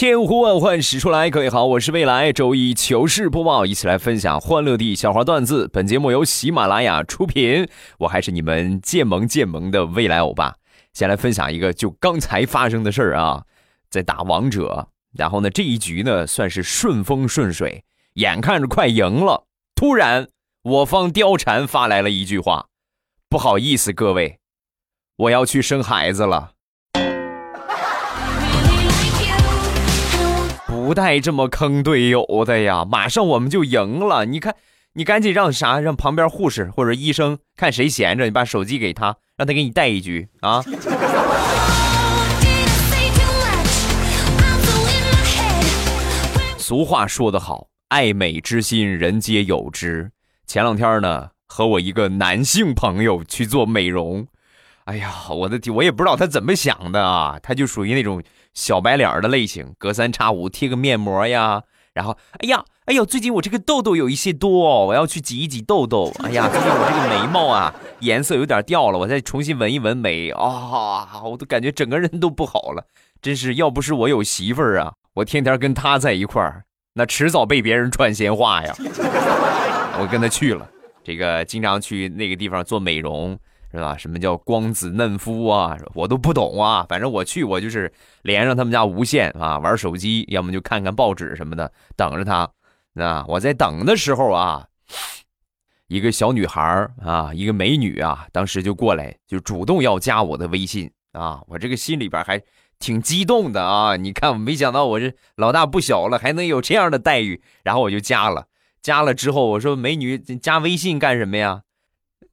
千呼万唤始出来，各位好，我是未来周一糗事播报，一起来分享欢乐地笑话段子。本节目由喜马拉雅出品，我还是你们渐萌渐萌的未来欧巴。先来分享一个就刚才发生的事儿啊，在打王者，然后呢这一局呢算是顺风顺水，眼看着快赢了，突然我方貂蝉发来了一句话：“不好意思各位，我要去生孩子了。”不带这么坑队友的呀！马上我们就赢了，你看，你赶紧让啥？让旁边护士或者医生看谁闲着，你把手机给他，让他给你带一局啊！俗话说得好，爱美之心，人皆有之。前两天呢，和我一个男性朋友去做美容，哎呀，我的天，我也不知道他怎么想的啊，他就属于那种小白脸的类型，隔三差五贴个面膜呀，然后，哎呀，哎呦，最近我这个痘痘有一些多，我要去挤一挤痘痘。哎呀，最近我这个眉毛啊颜色有点掉了，我再重新纹一纹眉啊、我都感觉整个人都不好了。真是要不是我有媳妇儿啊，我天天跟她在一块儿，那迟早被别人传闲话呀。我跟她去了，这个经常去那个地方做美容，是吧？什么叫光子嫩肤啊？我都不懂啊。反正我去，我就是连上他们家无线啊，玩手机，要么就看看报纸什么的，等着他。那我在等的时候啊，一个小女孩啊，一个美女啊，当时就过来，就主动要加我的微信啊。我这个心里边还挺激动的啊。你看，我没想到我这老大不小了，还能有这样的待遇，然后我就加了。加了之后，我说：“美女，加微信干什么呀？”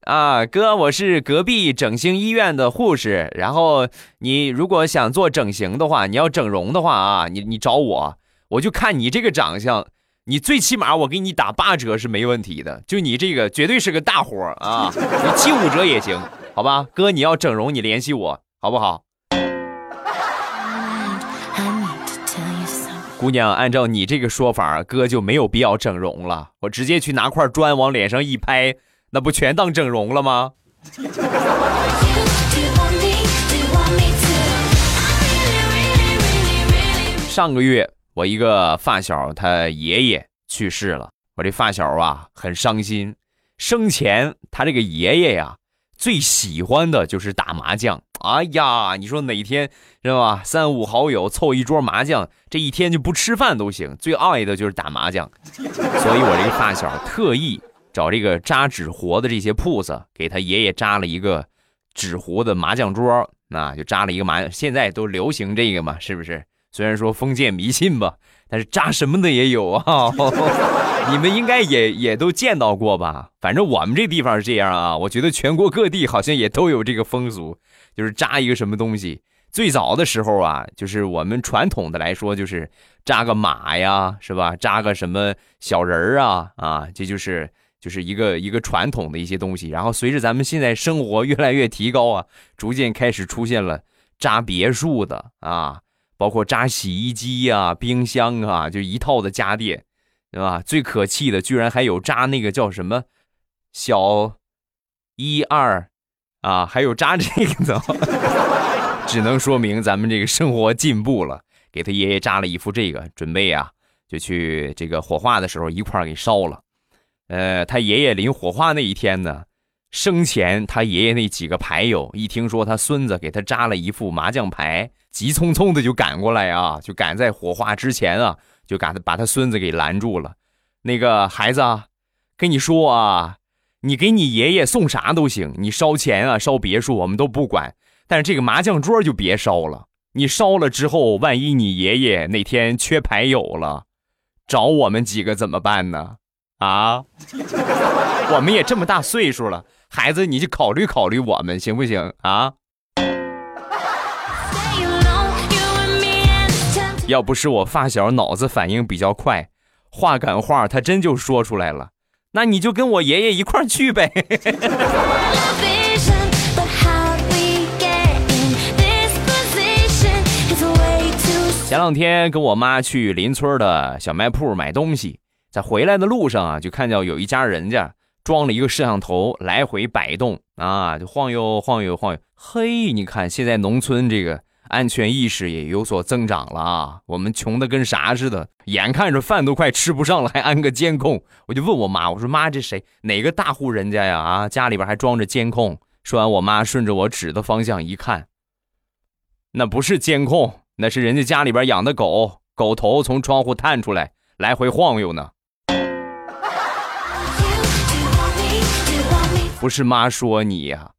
啊，哥，我是隔壁整形医院的护士。然后你如果想做整形的话，你要整容的话啊，你你找我，我就看你这个长相，你最起码我给你打八折是没问题的。就你这个绝对是个大活儿啊，你七五折也行，好吧？哥，你要整容，你联系我，好不好.姑娘，按照你这个说法，哥就没有必要整容了，我直接去拿块砖往脸上一拍，那不全当整容了吗？上个月我一个发小他爷爷去世了，我这发小啊很伤心。生前他这个爷爷呀最喜欢的就是打麻将。哎呀，你说哪天是吧？三五好友凑一桌麻将，这一天就不吃饭都行。最爱的就是打麻将，所以我这个发小特意找这个扎纸活的这些铺子，给他爷爷扎了一个纸糊的麻将桌，那就扎了一个麻。现在都流行这个嘛，是不是？虽然说封建迷信吧，但是扎什么的也有啊。你们应该也也都见到过吧？反正我们这地方是这样啊，我觉得全国各地好像也都有这个风俗，就是扎一个什么东西。最早的时候啊，就是我们传统的来说，就是扎个马呀，是吧？扎个什么小人儿啊，啊，这就是就是一个一个传统的一些东西。然后随着咱们现在生活越来越提高啊，逐渐开始出现了扎别墅的啊，包括扎洗衣机呀、冰箱啊，就一套的家电。对吧？最可气的，居然还有扎那个叫什么小一二啊，还有扎这个的，只能说明咱们这个生活进步了。给他爷爷扎了一副这个，准备啊，就去这个火化的时候一块儿给烧了。呃，他爷爷临火化那一天呢，生前他爷爷那几个牌友一听说他孙子给他扎了一副麻将牌，急匆匆的就赶过来啊，就赶在火化之前啊。就把他把他孙子给拦住了，那个孩子啊，跟你说啊，你给你爷爷送啥都行，你烧钱啊，烧别墅我们都不管，但是这个麻将桌就别烧了。你烧了之后，万一你爷爷哪天缺牌友了，找我们几个怎么办呢？啊，我们也这么大岁数了，孩子你就考虑考虑我们行不行啊？要不是我发小脑子反应比较快，话赶话他真就说出来了。那你就跟我爷爷一块儿去呗。前两天跟我妈去邻村的小卖铺买东西，在回来的路上啊，就看到有一家人家装了一个摄像头，来回摆动啊，就晃悠晃悠晃悠。嘿，你看现在农村这个安全意识也有所增长了啊。我们穷的跟啥似的，眼看着饭都快吃不上了，还安个监控。我就问我妈，我说妈，这谁哪个大户人家呀？啊，家里边还装着监控。说完，我妈顺着我指的方向一看，那不是监控，那是人家家里边养的狗，狗头从窗户探出来，来回晃悠呢。不是妈说你呀、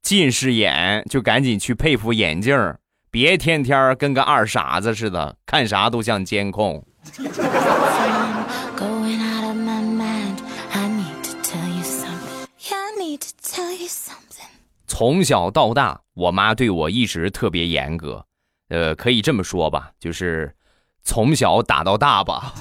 近视眼就赶紧去配副眼镜儿，别天天跟个二傻子似的，看啥都像监控。从小到大，我妈对我一直特别严格，呃，可以这么说吧，就是从小打到大吧。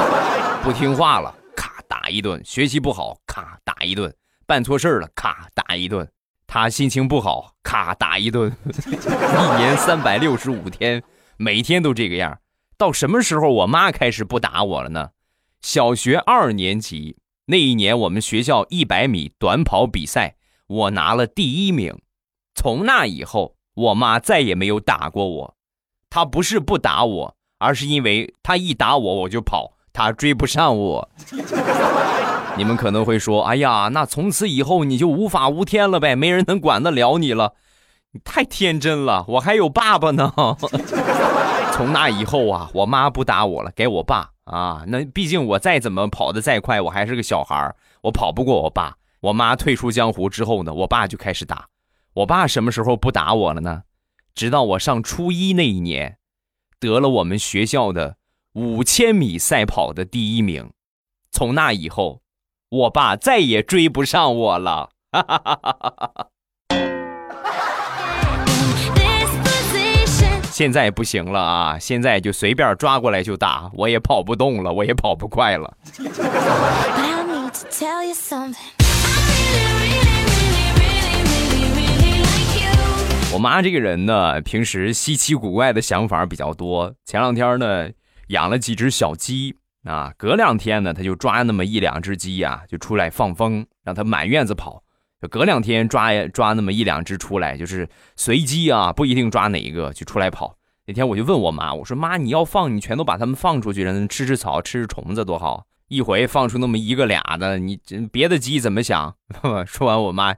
不听话了，咔打一顿；学习不好，咔打一顿；办错事了，咔打一顿。他心情不好，咔打一顿。一年三百六十五天，每天都这个样。到什么时候我妈开始不打我了呢？小学二年级那一年，我们学校一百米短跑比赛，我拿了第一名。从那以后，我妈再也没有打过我。她不是不打我，而是因为她一打我我就跑，她追不上我。你们可能会说：“哎呀，那从此以后你就无法无天了呗，没人能管得了你了。”你太天真了，我还有爸爸呢。从那以后啊，我妈不打我了，给我爸啊。那毕竟我再怎么跑得再快，我还是个小孩儿，我跑不过我爸。我妈退出江湖之后呢，我爸就开始打。我爸什么时候不打我了呢？直到我上初一那一年，得了我们学校的五千米赛跑的第一名。从那以后，我爸再也追不上我了，哈哈哈哈哈！现在不行了啊，现在就随便抓过来就打，我也跑不动了，我也跑不快了。我妈这个人呢，平时稀奇古怪的想法比较多。前两天呢，养了几只小鸡。啊，隔两天呢，他就抓那么一两只鸡呀、就出来放风，让它满院子跑。就隔两天抓抓那么一两只出来，就是随机啊，不一定抓哪一个就出来跑。那天我就问我妈，我说妈，你要放，你全都把它们放出去，让它吃吃草，吃吃虫子，多好。一回放出那么一个俩的，你别的鸡怎么想？说完，我妈，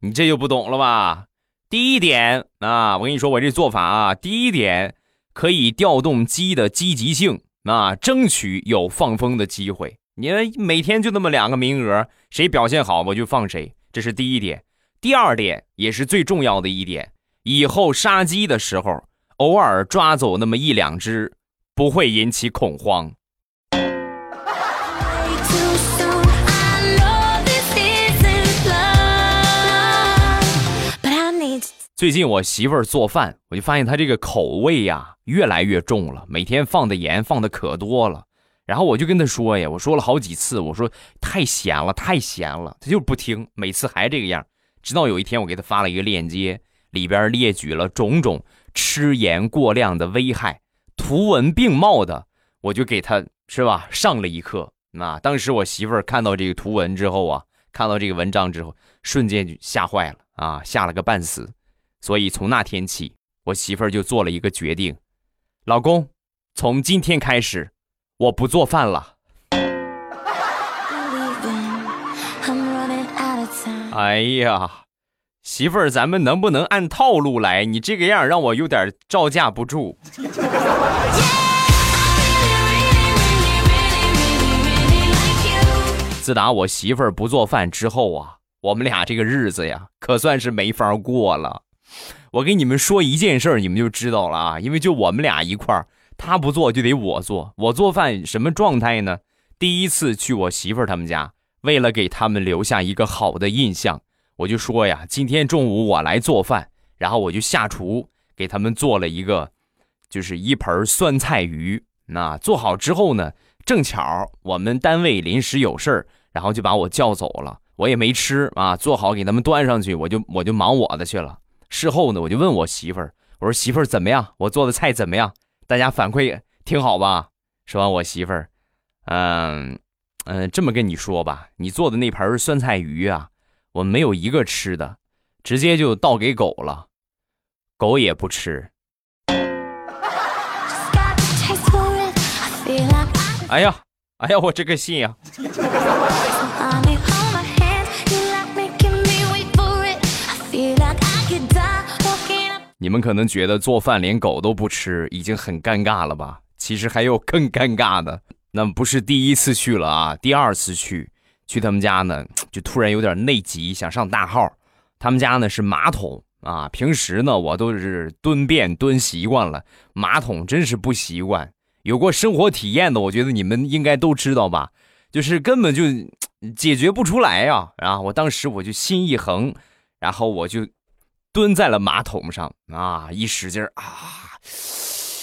你这就不懂了吧？第一点啊，我跟你说，我这做法啊，第一点可以调动鸡的积极性那，争取有放风的机会。你每天就那么两个名额，谁表现好我就放谁，这是第一点。第二点也是最重要的一点，以后杀鸡的时候，偶尔抓走那么一两只，不会引起恐慌。最近我媳妇儿做饭，我就发现她这个口味呀越来越重了，每天放的盐放的可多了。然后我就跟她说呀，我说了好几次，我说太咸了，太咸了，她就不听，每次还这个样。直到有一天我给她发了一个链接，里边列举了种种吃盐过量的危害，图文并茂的，我就给她是吧上了一课。那当时我媳妇儿看到这个图文之后啊，看到这个文章之后，瞬间就吓坏了啊，吓了个半死。所以从那天起，我媳妇儿就做了一个决定，老公，从今天开始，我不做饭了。哎呀，媳妇儿，咱们能不能按套路来？你这个样让我有点招架不住。自打我媳妇儿不做饭之后啊，我们俩这个日子呀，可算是没法过了。我给你们说一件事儿，你们就知道了啊。因为就我们俩一块儿，她不做就得我做。我做饭什么状态呢？第一次去我媳妇儿他们家，为了给他们留下一个好的印象，我就说呀，今天中午我来做饭，然后我就下厨给他们做了一个，就是一盆酸菜鱼。那做好之后呢，正巧我们单位临时有事儿，然后就把我叫走了，我也没吃啊，做好给他们端上去，我就我就忙我的去了。事后呢，我就问我媳妇儿，我说媳妇儿怎么样？我做的菜怎么样？大家反馈挺好吧？说完，我媳妇儿，嗯嗯，这么跟你说吧，你做的那盆酸菜鱼啊，我没有一个吃的，直接就倒给狗了，狗也不吃。哎呀，哎呀，我这个信呀、你们可能觉得做饭连狗都不吃已经很尴尬了吧？其实还有更尴尬的，那不是第一次去了啊，第二次去，去他们家呢，就突然有点内急，想上大号。他们家呢是马桶啊，平时呢我都是蹲便蹲习惯了，马桶真是不习惯。有过生活体验的，我觉得你们应该都知道吧，就是根本就解决不出来呀、啊！我当时我就心一横，然后我就蹲在了马桶上啊，一使劲儿啊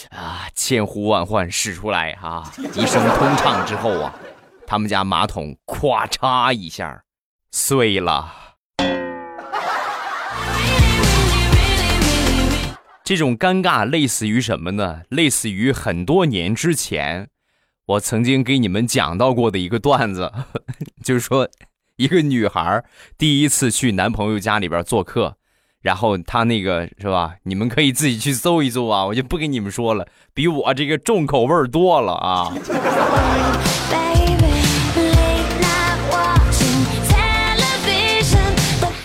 啊，千呼万唤使出来啊！一声通畅之后啊，他们家马桶咵嚓一下碎了。这种尴尬类似于什么呢？类似于很多年之前，我曾经给你们讲到过的一个段子，就是说一个女孩第一次去男朋友家里边做客，然后他那个是吧？你们可以自己去搜一搜啊，我就不跟你们说了，比我这个重口味儿多了啊。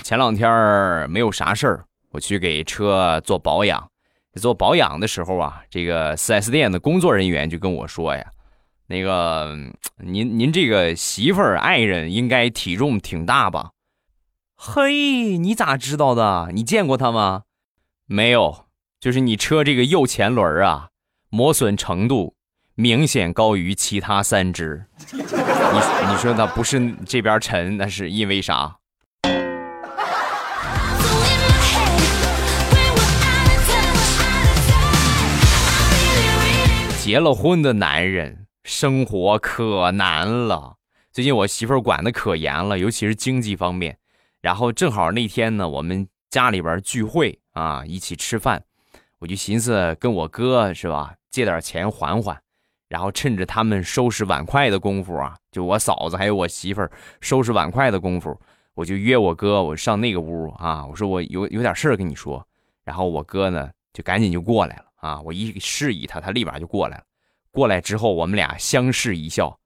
前两天儿没有啥事儿，我去给车做保养。做保养的时候啊，这个 4S 店的工作人员就跟我说呀：“那个，嗯您您这个媳妇儿爱人应该体重挺大吧？”嘿，你咋知道的？你见过他吗？没有，就是你车这个右前轮啊，磨损程度明显高于其他三只。你你说它不是这边沉，那是因为啥？结了婚的男人生活可难了。最近我媳妇儿管的可严了，尤其是经济方面。然后正好那天呢，我们家里边聚会啊，一起吃饭，我就寻思跟我哥是吧，借点钱还还。然后趁着他们收拾碗筷的功夫啊，就我嫂子还有我媳妇儿收拾碗筷的功夫，我就约我哥，我上那个屋啊，我说我有有点事儿跟你说。然后我哥呢就赶紧就过来了啊，我一示意他，他立马就过来了。过来之后，我们俩相视一笑，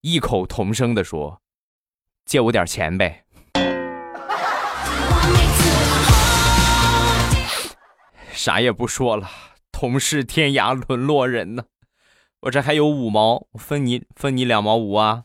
异口同声的说：“借我点钱呗。啥也不说了，同是天涯沦落人呢。我这还有五毛，分你分你两毛五啊。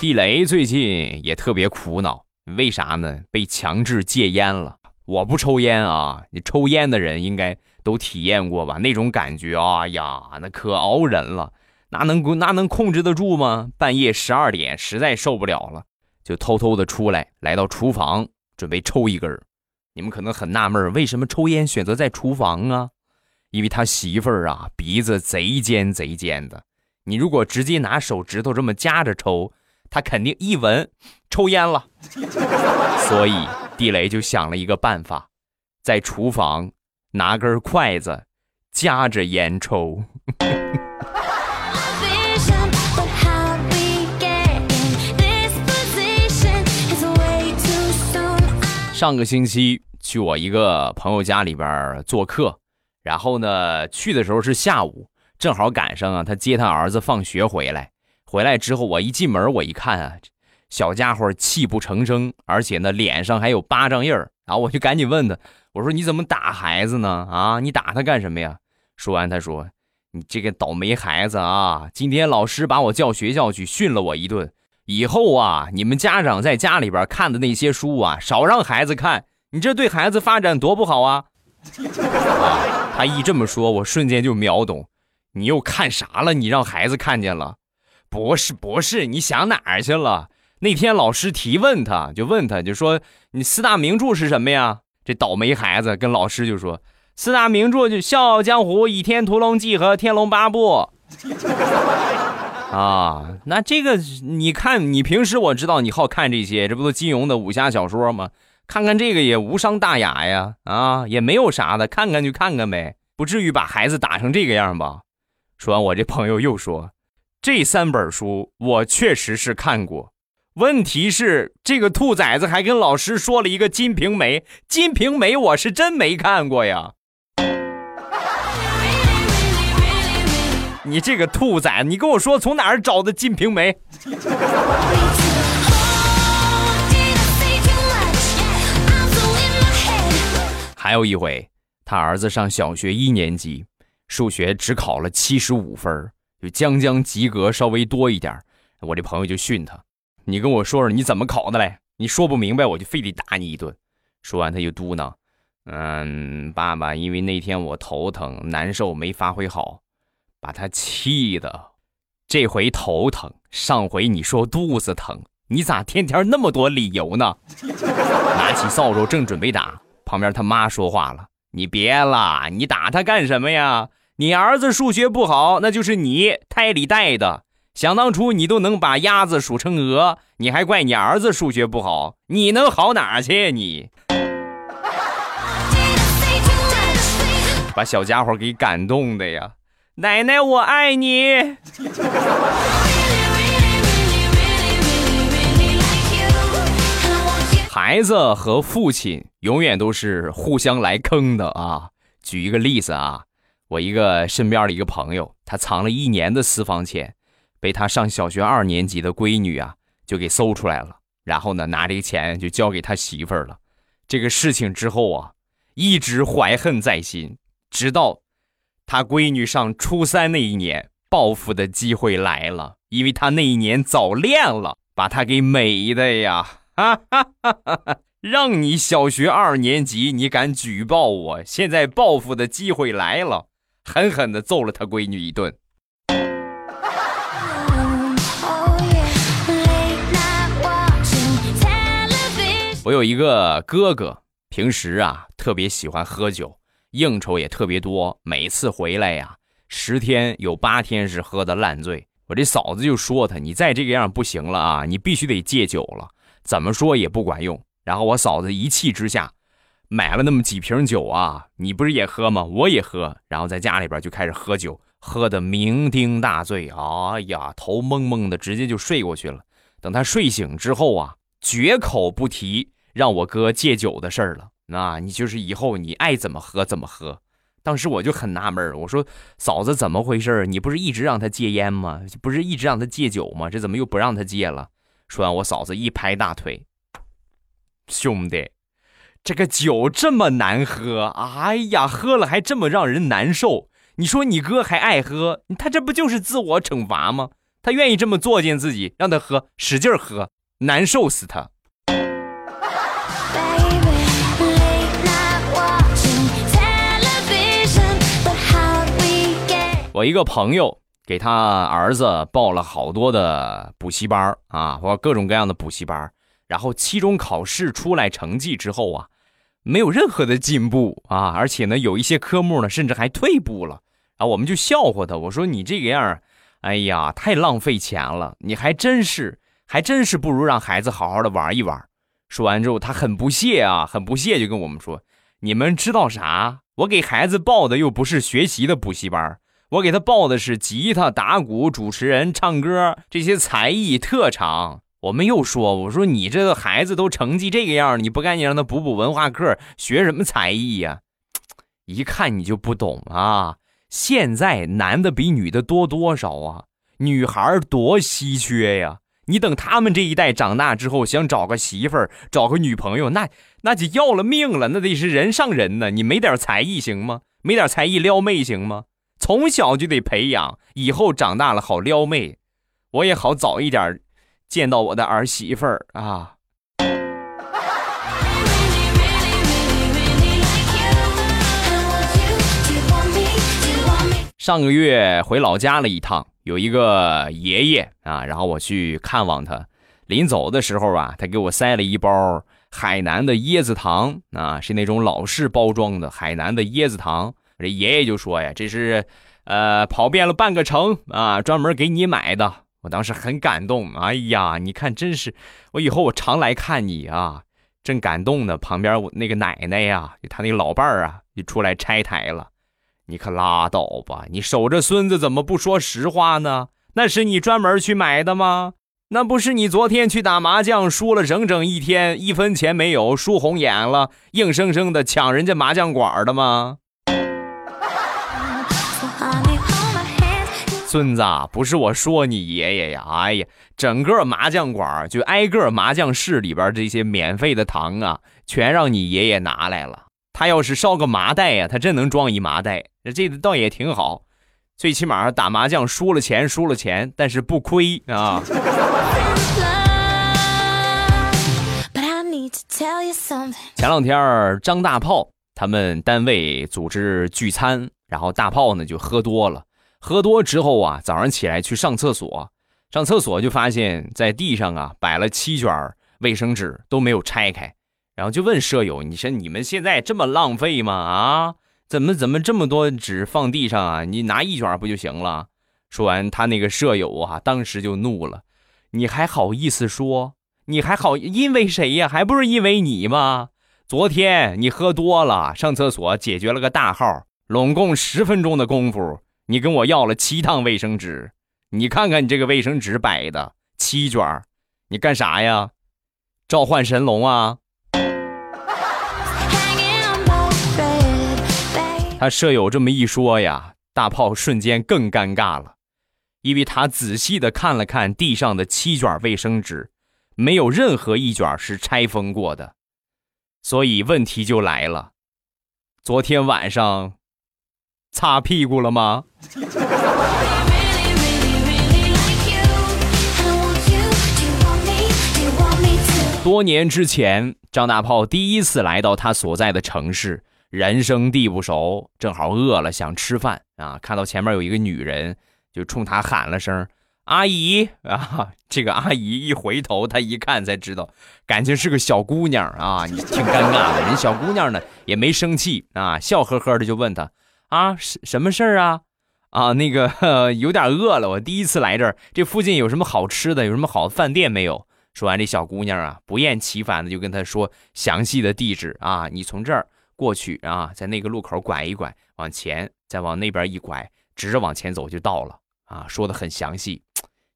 地雷最近也特别苦恼，为啥呢？被强制戒烟了。我不抽烟啊，你抽烟的人应该都体验过吧？那种感觉，哎呀，那可熬人了，哪能哪能控制得住吗？半夜十二点，实在受不了了，就偷偷的出来，来到厨房准备抽一根儿。你们可能很纳闷，为什么抽烟选择在厨房啊？因为他媳妇儿啊，鼻子贼尖贼尖的。你如果直接拿手指头这么夹着抽，他肯定一闻抽烟了。所以地雷就想了一个办法，在厨房拿根筷子夹着烟抽。上个星期去我一个朋友家里边做客，然后呢去的时候是下午，正好赶上啊他接他儿子放学回来。回来之后我一进门我一看啊，小家伙泣不成声，而且呢脸上还有巴掌印儿。然后我就赶紧问他，我说你怎么打孩子呢？啊，你打他干什么呀？说完他说，你这个倒霉孩子啊，今天老师把我叫学校去训了我一顿。以后啊，你们家长在家里边看的那些书啊，少让孩子看，你这对孩子发展多不好啊！他一这么说，我瞬间就秒懂，你又看啥了？你让孩子看见了？不是不是，你想哪儿去了？那天老师提问他，就问他，就说你四大名著是什么呀？这倒霉孩子跟老师就说四大名著就《笑傲江湖》《倚天屠龙记》和《天龙八部》啊。那这个你看，你平时我知道你好看这些，这不都金庸的武侠小说吗？看看这个也无伤大雅呀，啊，也没有啥的，看看就看看呗，不至于把孩子打成这个样吧。说完，我这朋友又说，这三本书我确实是看过。问题是这个兔崽子还跟老师说了一个《金瓶梅》，《金瓶梅》我是真没看过呀。你这个兔崽子，你跟我说从哪儿找的《金瓶梅》？还有一回，他儿子上小学一年级，数学只考了七十五分，就将将及格，稍微多一点。我这朋友就训他。你跟我说说你怎么考的嘞？你说不明白，我就非得打你一顿。说完，他就嘟囔：“嗯，爸爸，因为那天我头疼难受，没发挥好，把他气的。这回头疼，上回你说肚子疼，你咋天天那么多理由呢？” 拿起扫帚正准备打，旁边他妈说话了：“你别了，你打他干什么呀？你儿子数学不好，那就是你胎里带的。”想当初你都能把鸭子数成鹅，你还怪你儿子数学不好？你能好哪去？你 把小家伙给感动的呀！奶奶，我爱你。孩子和父亲永远都是互相来坑的啊！举一个例子啊，我一个身边的一个朋友，他藏了一年的私房钱。被他上小学二年级的闺女啊，就给搜出来了。然后呢，拿这个钱就交给他媳妇儿了。这个事情之后啊，一直怀恨在心，直到他闺女上初三那一年，报复的机会来了。因为他那一年早恋了，把他给美的呀！哈哈哈哈让你小学二年级，你敢举报我？现在报复的机会来了，狠狠的揍了他闺女一顿。我有一个哥哥，平时啊特别喜欢喝酒，应酬也特别多，每次回来呀，十天有八天是喝的烂醉。我这嫂子就说他：“你再这个样不行了啊，你必须得戒酒了。”怎么说也不管用。然后我嫂子一气之下，买了那么几瓶酒啊，你不是也喝吗？我也喝。然后在家里边就开始喝酒，喝的酩酊大醉，哎呀，头蒙蒙的，直接就睡过去了。等他睡醒之后啊，绝口不提。让我哥戒酒的事儿了，那你就是以后你爱怎么喝怎么喝。当时我就很纳闷我说嫂子怎么回事你不是一直让他戒烟吗？不是一直让他戒酒吗？这怎么又不让他戒了？说完，我嫂子一拍大腿，兄弟，这个酒这么难喝，哎呀，喝了还这么让人难受。你说你哥还爱喝，他这不就是自我惩罚吗？他愿意这么作践自己，让他喝，使劲喝，难受死他。我一个朋友给他儿子报了好多的补习班啊，或各种各样的补习班，然后期中考试出来成绩之后啊，没有任何的进步啊，而且呢，有一些科目呢，甚至还退步了啊。我们就笑话他，我说你这个样，哎呀，太浪费钱了，你还真是，还真是不如让孩子好好的玩一玩。说完之后，他很不屑啊，很不屑，就跟我们说：“你们知道啥？我给孩子报的又不是学习的补习班。”我给他报的是吉他、打鼓、主持人、唱歌这些才艺特长。我们又说：“我说你这个孩子都成绩这个样，你不赶紧让他补补文化课，学什么才艺呀？”一看你就不懂啊！现在男的比女的多多少啊？女孩多稀缺呀！你等他们这一代长大之后，想找个媳妇儿、找个女朋友，那那就要了命了，那得是人上人呢。你没点才艺行吗？没点才艺撩妹行吗？从小就得培养，以后长大了好撩妹，我也好早一点见到我的儿媳妇儿啊。上个月回老家了一趟，有一个爷爷啊，然后我去看望他。临走的时候啊，他给我塞了一包海南的椰子糖啊，是那种老式包装的海南的椰子糖。这爷爷就说呀，这是呃跑遍了半个城啊，专门给你买的。我当时很感动，哎呀，你看，真是我以后我常来看你啊，真感动的。旁边我那个奶奶呀，就他那老伴儿啊，就出来拆台了。你可拉倒吧，你守着孙子怎么不说实话呢？那是你专门去买的吗？那不是你昨天去打麻将输了整整一天，一分钱没有，输红眼了，硬生生的抢人家麻将馆的吗？孙子，不是我说你爷爷呀，哎呀，整个麻将馆就挨个麻将室里边这些免费的糖啊，全让你爷爷拿来了。他要是烧个麻袋呀，他真能装一麻袋，这倒也挺好。最起码打麻将输了钱，输了钱，但是不亏啊。前两天儿张大炮他们单位组织聚餐，然后大炮呢就喝多了，喝多之后啊，早上起来去上厕所，上厕所就发现在地上啊摆了七卷卫生纸都没有拆开，然后就问舍友：“你说你们现在这么浪费吗？啊，怎么怎么这么多纸放地上啊？你拿一卷不就行了？”说完，他那个舍友啊，当时就怒了：“你还好意思说？你还好因为谁呀？还不是因为你吗？昨天你喝多了，上厕所解决了个大号，拢共十分钟的功夫，你跟我要了七趟卫生纸。你看看你这个卫生纸摆的七卷你干啥呀？召唤神龙啊！他舍友这么一说呀，大炮瞬间更尴尬了，因为他仔细的看了看地上的七卷卫生纸，没有任何一卷是拆封过的，所以问题就来了，昨天晚上擦屁股了吗？多年之前，张大炮第一次来到他所在的城市，人生地不熟，正好饿了想吃饭啊，看到前面有一个女人，就冲他喊了声“阿姨”啊。这个阿姨一回头，他一看才知道，感情是个小姑娘啊，你挺尴尬的。人小姑娘呢也没生气啊，笑呵呵的就问他啊，什什么事儿啊？啊，那个有点饿了，我第一次来这儿，这附近有什么好吃的？有什么好的饭店没有？说完，这小姑娘啊，不厌其烦的就跟他说详细的地址啊，你从这儿过去啊，在那个路口拐一拐，往前，再往那边一拐，直着往前走就到了啊，说的很详细。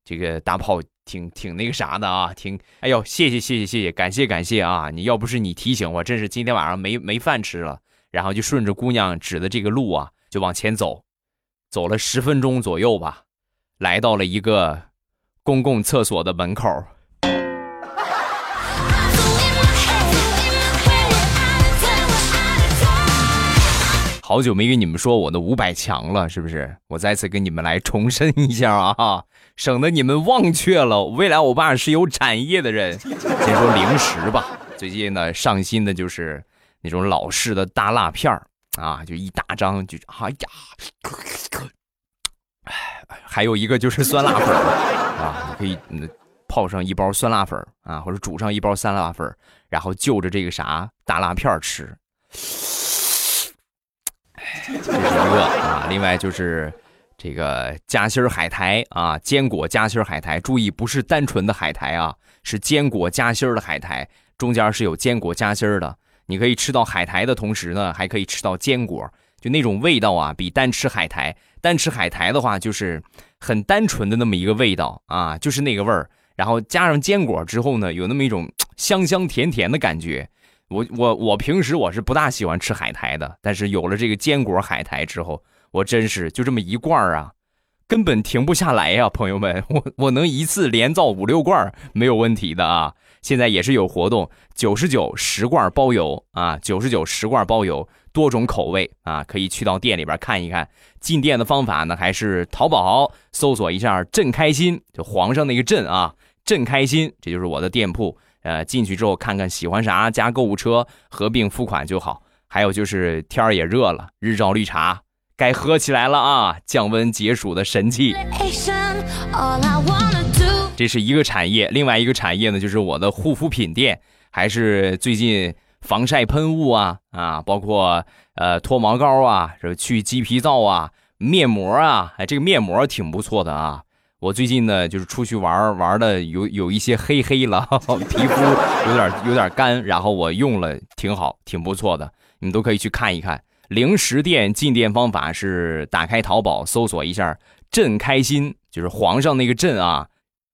这个大炮挺挺那个啥的啊，挺哎呦，谢谢谢谢谢谢，感谢感谢啊！你要不是你提醒我，真是今天晚上没没饭吃了。然后就顺着姑娘指的这个路啊，就往前走，走了十分钟左右吧，来到了一个公共厕所的门口。好久没跟你们说我的五百强了，是不是？我再次跟你们来重申一下啊，省得你们忘却了。未来我爸是有产业的人。先说零食吧，最近呢上新的就是那种老式的大辣片儿啊，就一大张，就哎呀，还有一个就是酸辣粉儿啊，你可以泡上一包酸辣粉儿啊，或者煮上一包酸辣粉儿，然后就着这个啥大辣片儿吃。这是一个啊，另外就是这个夹心儿海苔啊，坚果夹心儿海苔，注意不是单纯的海苔啊，是坚果夹心儿的海苔，中间是有坚果夹心儿的。你可以吃到海苔的同时呢，还可以吃到坚果，就那种味道啊，比单吃海苔，单吃海苔的话就是很单纯的那么一个味道啊，就是那个味儿，然后加上坚果之后呢，有那么一种香香甜甜的感觉。我我我平时我是不大喜欢吃海苔的，但是有了这个坚果海苔之后，我真是就这么一罐儿啊，根本停不下来呀，朋友们，我我能一次连造五六罐没有问题的啊！现在也是有活动，九十九十罐包邮啊，九十九十罐包邮，多种口味啊，可以去到店里边看一看。进店的方法呢，还是淘宝搜索一下“朕开心”，就皇上那个“朕”啊，“朕开心”，这就是我的店铺。呃，进去之后看看喜欢啥，加购物车合并付款就好。还有就是天儿也热了，日照绿茶该喝起来了啊，降温解暑的神器。这是一个产业，另外一个产业呢，就是我的护肤品店还是最近防晒喷雾啊啊，包括呃脱毛膏啊，是去鸡皮皂啊，面膜啊，哎，这个面膜挺不错的啊。我最近呢，就是出去玩玩的有有一些黑黑了，皮肤有点有点干，然后我用了挺好，挺不错的，你们都可以去看一看。零食店进店方法是打开淘宝搜索一下“朕开心”，就是皇上那个“朕”啊，“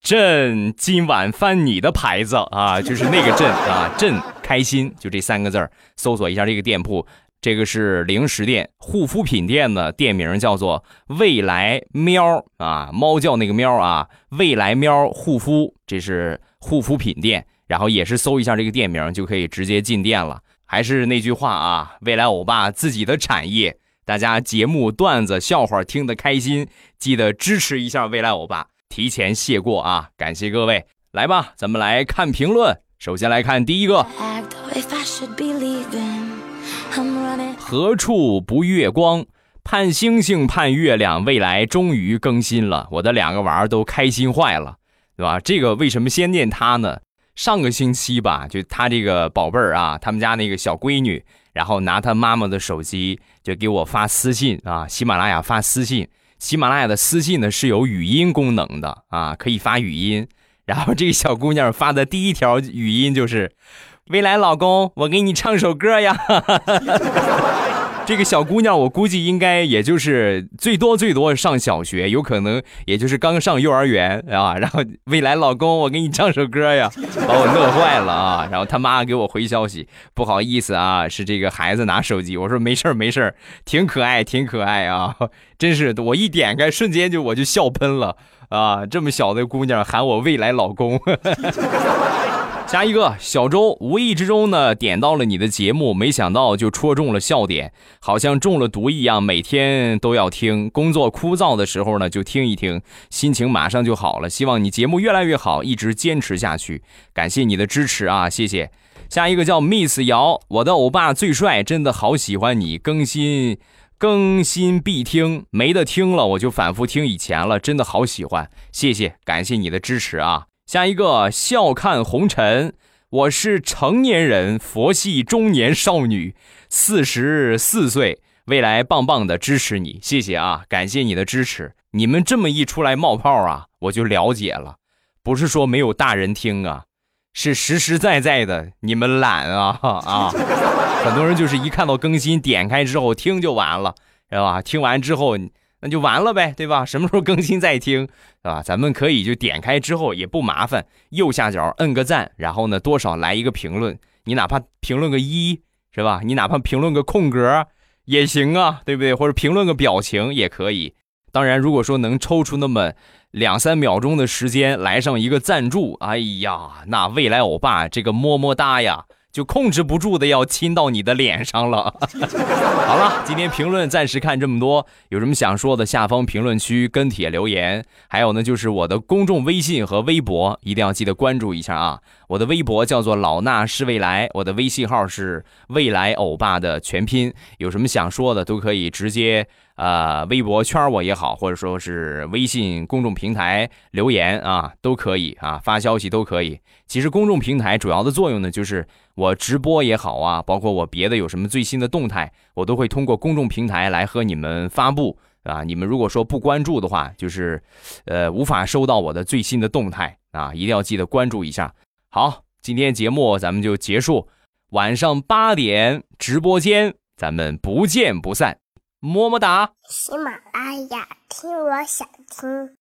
朕今晚翻你的牌子啊”，就是那个“朕”啊，“朕开心”就这三个字儿，搜索一下这个店铺。这个是零食店，护肤品店的店名叫做未来喵啊，猫叫那个喵啊，未来喵护肤，这是护肤品店，然后也是搜一下这个店名就可以直接进店了。还是那句话啊，未来欧巴自己的产业，大家节目段子笑话听得开心，记得支持一下未来欧巴，提前谢过啊，感谢各位，来吧，咱们来看评论，首先来看第一个。何处不月光？盼星星盼月亮，未来终于更新了，我的两个娃儿都开心坏了，对吧？这个为什么先念他呢？上个星期吧，就他这个宝贝儿啊，他们家那个小闺女，然后拿他妈妈的手机就给我发私信啊，喜马拉雅发私信，喜马拉雅的私信呢是有语音功能的啊，可以发语音，然后这个小姑娘发的第一条语音就是。未来老公，我给你唱首歌呀！这个小姑娘，我估计应该也就是最多最多上小学，有可能也就是刚上幼儿园啊。然后，未来老公，我给你唱首歌呀，把我乐坏了啊！然后他妈给我回消息，不好意思啊，是这个孩子拿手机。我说没事儿没事儿，挺可爱挺可爱啊！真是，我一点开，瞬间就我就笑喷了啊！这么小的姑娘喊我未来老公。下一个小周无意之中呢点到了你的节目，没想到就戳中了笑点，好像中了毒一样，每天都要听。工作枯燥的时候呢就听一听，心情马上就好了。希望你节目越来越好，一直坚持下去。感谢你的支持啊，谢谢。下一个叫 Miss 姚，我的欧巴最帅，真的好喜欢你，更新更新必听，没得听了我就反复听以前了，真的好喜欢，谢谢，感谢你的支持啊。下一个笑看红尘，我是成年人，佛系中年少女，四十四岁，未来棒棒的支持你，谢谢啊，感谢你的支持。你们这么一出来冒泡啊，我就了解了，不是说没有大人听啊，是实实在在的你们懒啊啊！很多人就是一看到更新，点开之后听就完了，是吧？听完之后。那就完了呗，对吧？什么时候更新再听，是吧？咱们可以就点开之后也不麻烦，右下角摁个赞，然后呢多少来一个评论，你哪怕评论个一，是吧？你哪怕评论个空格也行啊，对不对？或者评论个表情也可以。当然，如果说能抽出那么两三秒钟的时间来上一个赞助，哎呀，那未来欧巴这个么么哒呀！就控制不住的要亲到你的脸上了。好了，今天评论暂时看这么多，有什么想说的，下方评论区跟帖留言。还有呢，就是我的公众微信和微博，一定要记得关注一下啊。我的微博叫做老衲是未来，我的微信号是未来欧巴的全拼。有什么想说的，都可以直接。呃，微博圈我也好，或者说是微信公众平台留言啊，都可以啊，发消息都可以。其实公众平台主要的作用呢，就是我直播也好啊，包括我别的有什么最新的动态，我都会通过公众平台来和你们发布啊。你们如果说不关注的话，就是呃无法收到我的最新的动态啊，一定要记得关注一下。好，今天节目咱们就结束，晚上八点直播间咱们不见不散。么么哒！喜马拉雅，听我想听。